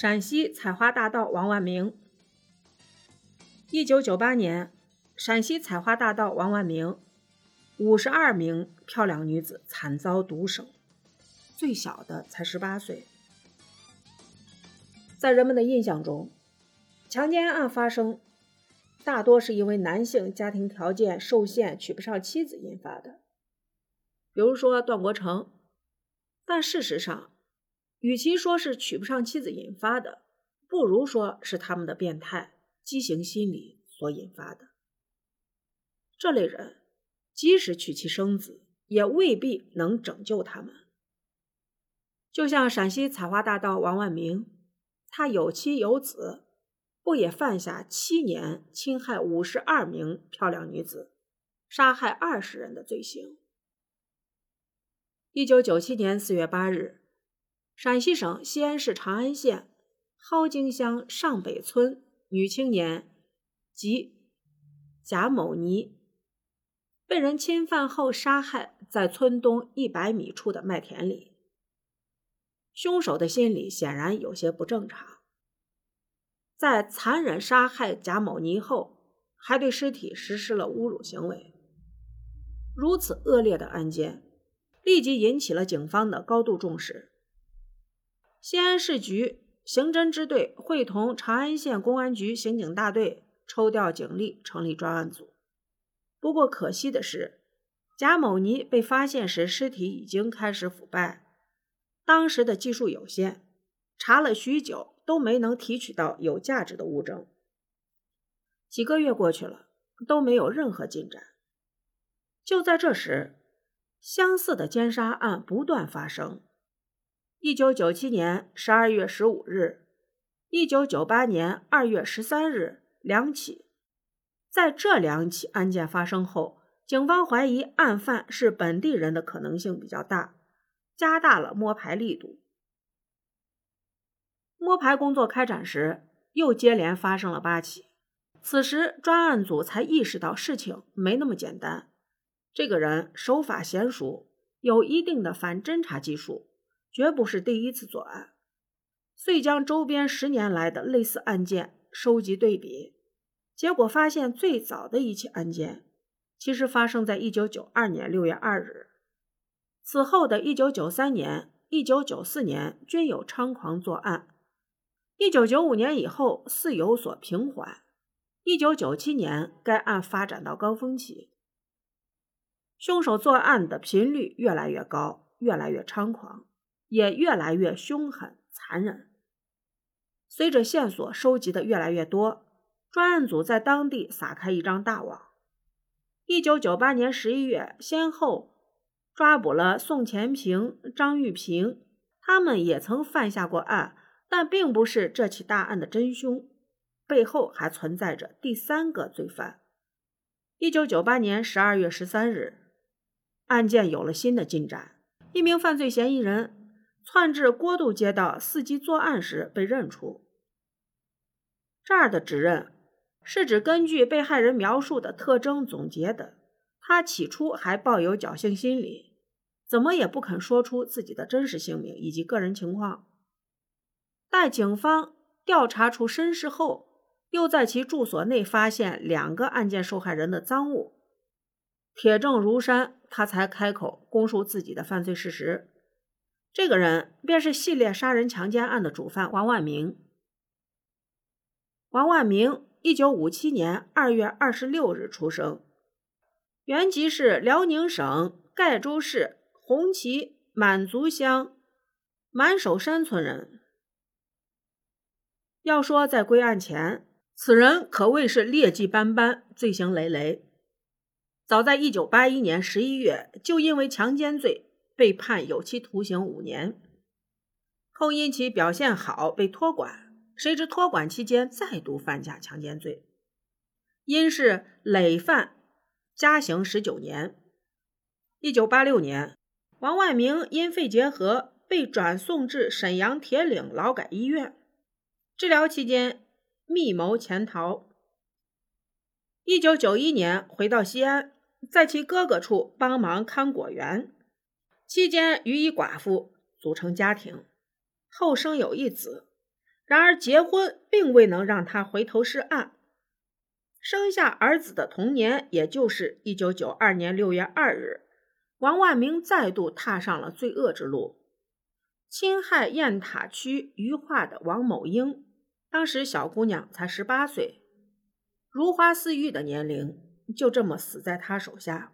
陕西采花大盗王万明。一九九八年，陕西采花大盗王万明，五十二名漂亮女子惨遭毒手，最小的才十八岁。在人们的印象中，强奸案发生大多是因为男性家庭条件受限，娶不上妻子引发的，比如说段国成。但事实上，与其说是娶不上妻子引发的，不如说是他们的变态畸形心理所引发的。这类人即使娶妻生子，也未必能拯救他们。就像陕西采花大盗王万明，他有妻有子，不也犯下七年侵害五十二名漂亮女子，杀害二十人的罪行？一九九七年四月八日，陕西省西安市长安县蒿泾乡上北村女青年及贾某妮被人侵犯后杀害在村东一百米处的麦田里。凶手的心理显然有些不正常，在残忍杀害贾某妮后，还对尸体实施了侮辱行为。如此恶劣的案件。立即引起了警方的高度重视。西安市局刑侦支队会同长安县公安局刑警大队抽调警力，成立专案组。不过可惜的是，贾某妮被发现时，尸体已经开始腐败。当时的技术有限，查了许久都没能提取到有价值的物证。几个月过去了，都没有任何进展。就在这时，相似的奸杀案不断发生。一九九七年十二月十五日，一九九八年二月十三日两起。在这两起案件发生后，警方怀疑案犯是本地人的可能性比较大，加大了摸排力度。摸排工作开展时，又接连发生了八起。此时，专案组才意识到事情没那么简单。这个人手法娴熟，有一定的反侦查技术，绝不是第一次作案。遂将周边十年来的类似案件收集对比，结果发现最早的一起案件其实发生在一九九二年六月二日，此后的一九九三年、一九九四年均有猖狂作案，一九九五年以后似有所平缓，一九九七年该案发展到高峰期。凶手作案的频率越来越高，越来越猖狂，也越来越凶狠残忍。随着线索收集的越来越多，专案组在当地撒开一张大网。一九九八年十一月，先后抓捕了宋前平、张玉平，他们也曾犯下过案，但并不是这起大案的真凶，背后还存在着第三个罪犯。一九九八年十二月十三日。案件有了新的进展，一名犯罪嫌疑人窜至郭渡街道伺机作案时被认出。这儿的指认是指根据被害人描述的特征总结的。他起初还抱有侥幸心理，怎么也不肯说出自己的真实姓名以及个人情况。待警方调查出身世后，又在其住所内发现两个案件受害人的赃物。铁证如山，他才开口供述自己的犯罪事实。这个人便是系列杀人强奸案的主犯王万明。王万明，一九五七年二月二十六日出生，原籍是辽宁省盖州市红旗满族乡满守山村人。要说在归案前，此人可谓是劣迹斑斑，罪行累累。早在一九八一年十一月，就因为强奸罪被判有期徒刑五年，后因其表现好被托管，谁知托管期间再度犯下强奸罪，因是累犯，加刑十九年。一九八六年，王万明因肺结核被转送至沈阳铁岭劳改医院治疗期间，密谋潜逃。一九九一年回到西安。在其哥哥处帮忙看果园，期间与一寡妇组成家庭，后生有一子。然而结婚并未能让他回头是岸。生下儿子的同年，也就是一九九二年六月二日，王万明再度踏上了罪恶之路，侵害雁塔区鱼化的王某英，当时小姑娘才十八岁，如花似玉的年龄，就这么死在他手下。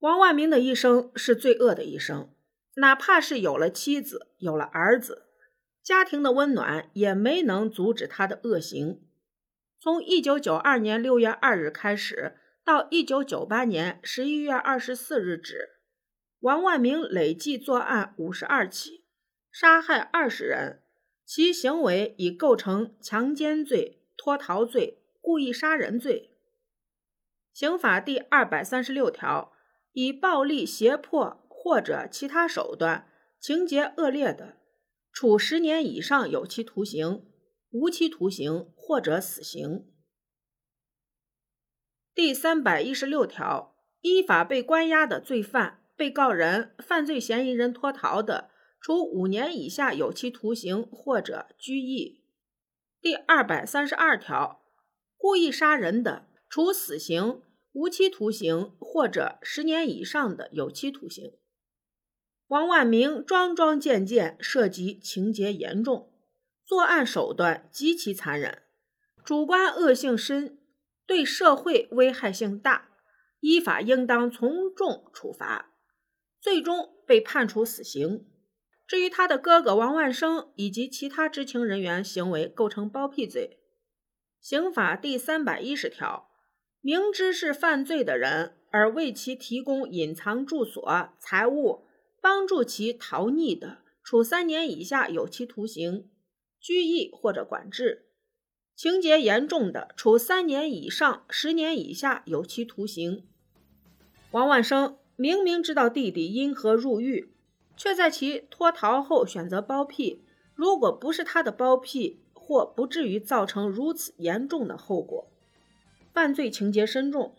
王万明的一生是罪恶的一生，哪怕是有了妻子，有了儿子，家庭的温暖也没能阻止他的恶行。从一九九二年六月二日开始，到一九九八年十一月二十四日止，王万明累计作案五十二起，杀害二十人，其行为已构成强奸罪、脱逃罪、故意杀人罪。刑法第二百三十六条，以暴力、胁迫或者其他手段，情节恶劣的，处十年以上有期徒刑。无期徒刑或者死刑。第三百一十六条，依法被关押的罪犯、被告人、犯罪嫌疑人脱逃的，处五年以下有期徒刑或者拘役。第二百三十二条，故意杀人的，处死刑、无期徒刑或者十年以上的有期徒刑。王万明桩桩件件涉及情节严重。作案手段极其残忍，主观恶性深，对社会危害性大，依法应当从重处罚，最终被判处死刑。至于他的哥哥王万生以及其他知情人员行为构成包庇罪，刑法第三百一十条，明知是犯罪的人而为其提供隐藏住所、财物，帮助其逃匿的，处三年以下有期徒刑。拘役或者管制，情节严重的，处三年以上十年以下有期徒刑。王万生明明知道弟弟因何入狱，却在其脱逃后选择包庇。如果不是他的包庇，或不至于造成如此严重的后果。犯罪情节深重。